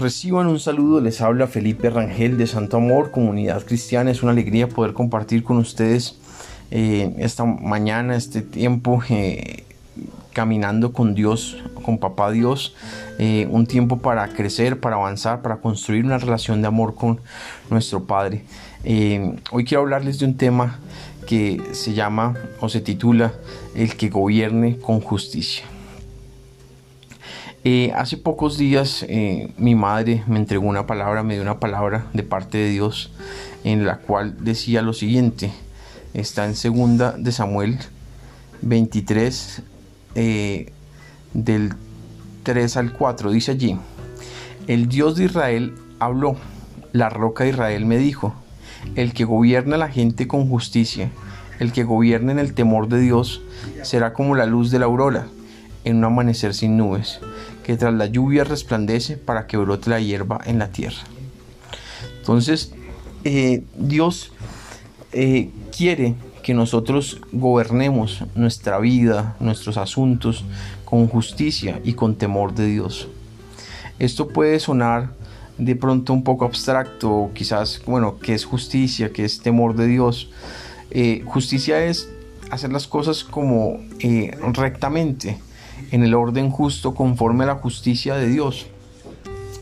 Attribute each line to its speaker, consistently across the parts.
Speaker 1: Reciban un saludo, les habla Felipe Rangel de Santo Amor, Comunidad Cristiana. Es una alegría poder compartir con ustedes eh, esta mañana, este tiempo, eh, caminando con Dios, con Papá Dios. Eh, un tiempo para crecer, para avanzar, para construir una relación de amor con nuestro Padre. hoy quiero hablarles de un tema que se llama o se titula El que gobierne con justicia. Eh, hace pocos días eh, mi madre me entregó una palabra, me dio una palabra de parte de Dios en la cual decía lo siguiente. Está en segunda de Samuel 23 eh, del 3 al 4. Dice allí, el Dios de Israel habló, la roca de Israel me dijo, el que gobierna a la gente con justicia, el que gobierna en el temor de Dios, será como la luz de la aurora en un amanecer sin nubes, que tras la lluvia resplandece para que brote la hierba en la tierra. Entonces, eh, Dios eh, quiere que nosotros gobernemos nuestra vida, nuestros asuntos, con justicia y con temor de Dios. Esto puede sonar de pronto un poco abstracto, quizás, bueno, ¿qué es justicia? ¿Qué es temor de Dios? Eh, justicia es hacer las cosas como rectamente, en el orden justo conforme a la justicia de Dios.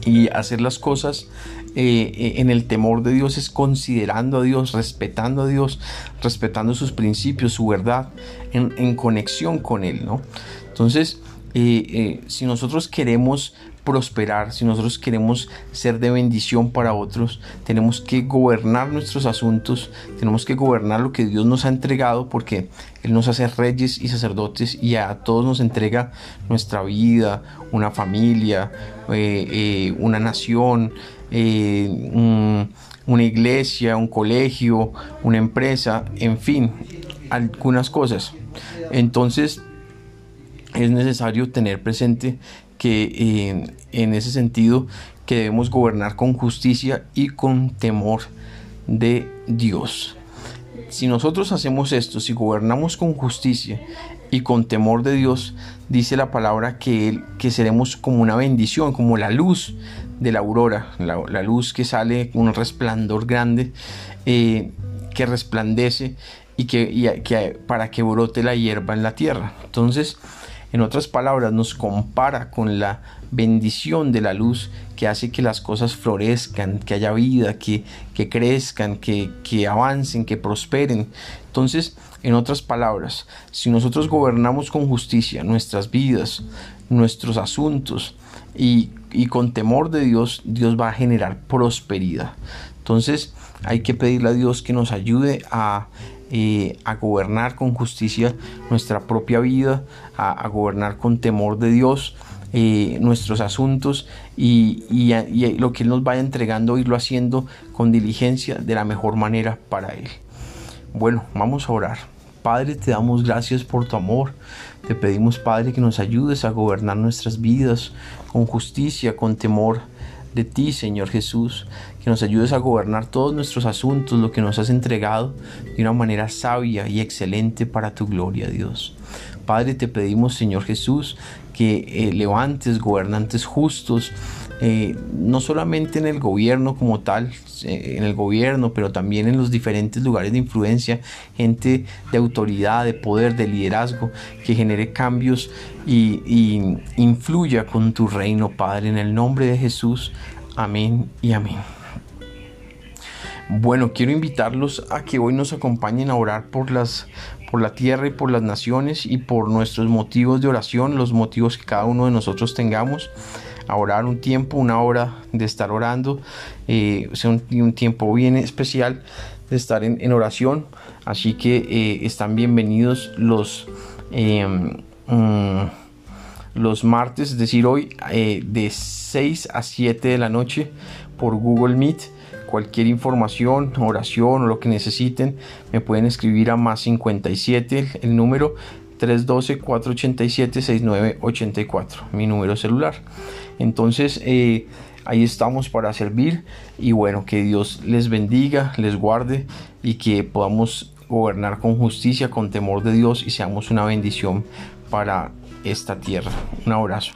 Speaker 1: Y hacer las cosas eh, eh, en el temor de Dios es considerando a Dios, respetando a Dios, respetando sus principios, su verdad, en, conexión con Él, ¿no? Entonces, eh, si nosotros queremos prosperar, si nosotros queremos ser de bendición para otros, tenemos que gobernar nuestros asuntos, tenemos que gobernar lo que Dios nos ha entregado porque Él nos hace reyes y sacerdotes y a todos nos entrega nuestra vida, una familia, eh, eh, una nación, eh, una iglesia, un colegio, una empresa, en fin, algunas cosas. Entonces, es necesario tener presente que en ese sentido que debemos gobernar con justicia y con temor de Dios. Si nosotros hacemos esto, si gobernamos con justicia y con temor de Dios, dice la palabra que, que seremos como una bendición, como la luz de la aurora, la, luz que sale con un resplandor grande, eh, que resplandece y que para que brote la hierba en la tierra. Entonces, en otras palabras, nos compara con la bendición de la luz que hace que las cosas florezcan, que haya vida, que, que crezcan, que, que avancen, que prosperen. Entonces, en otras palabras, si nosotros gobernamos con justicia nuestras vidas, nuestros asuntos y, y con temor de Dios, Dios va a generar prosperidad. Entonces, hay que pedirle a Dios que nos ayude a a gobernar con justicia nuestra propia vida, a, gobernar con temor de Dios. Eh, nuestros asuntos y, lo que Él nos vaya entregando, irlo haciendo con diligencia de la mejor manera para Él. Bueno, vamos a orar. Padre, te damos gracias por tu amor. Te pedimos, Padre, que nos ayudes a gobernar nuestras vidas con justicia, con temor de ti, Señor Jesús, que nos ayudes a gobernar todos nuestros asuntos, lo que nos has entregado, de una manera sabia y excelente para tu gloria, Dios. Padre, te pedimos, Señor Jesús, que eh, levantes gobernantes justos, eh, no solamente en el gobierno como tal, eh, en el gobierno, pero también en los diferentes lugares de influencia, gente de autoridad, de poder, de liderazgo, que genere cambios y, y influya con tu reino, Padre, en el nombre de Jesús. Amén y amén. Bueno, quiero invitarlos a que hoy nos acompañen a orar por las por la tierra y por las naciones y por nuestros motivos de oración, los motivos que cada uno de nosotros tengamos orar un tiempo, una hora de estar orando, eh, un, un, tiempo bien especial de estar en, oración. Así que eh, están bienvenidos los, em, mm, los martes, es decir, hoy eh, de 6 a 7 de la noche por Google Meet. Cualquier información, oración o lo que necesiten, me pueden escribir a más 57 el número 312-487-6984, mi número celular. Entonces, eh, ahí estamos para servir y bueno, que Dios les bendiga, les guarde y que podamos gobernar con justicia, con temor de Dios y seamos una bendición para esta tierra. Un abrazo.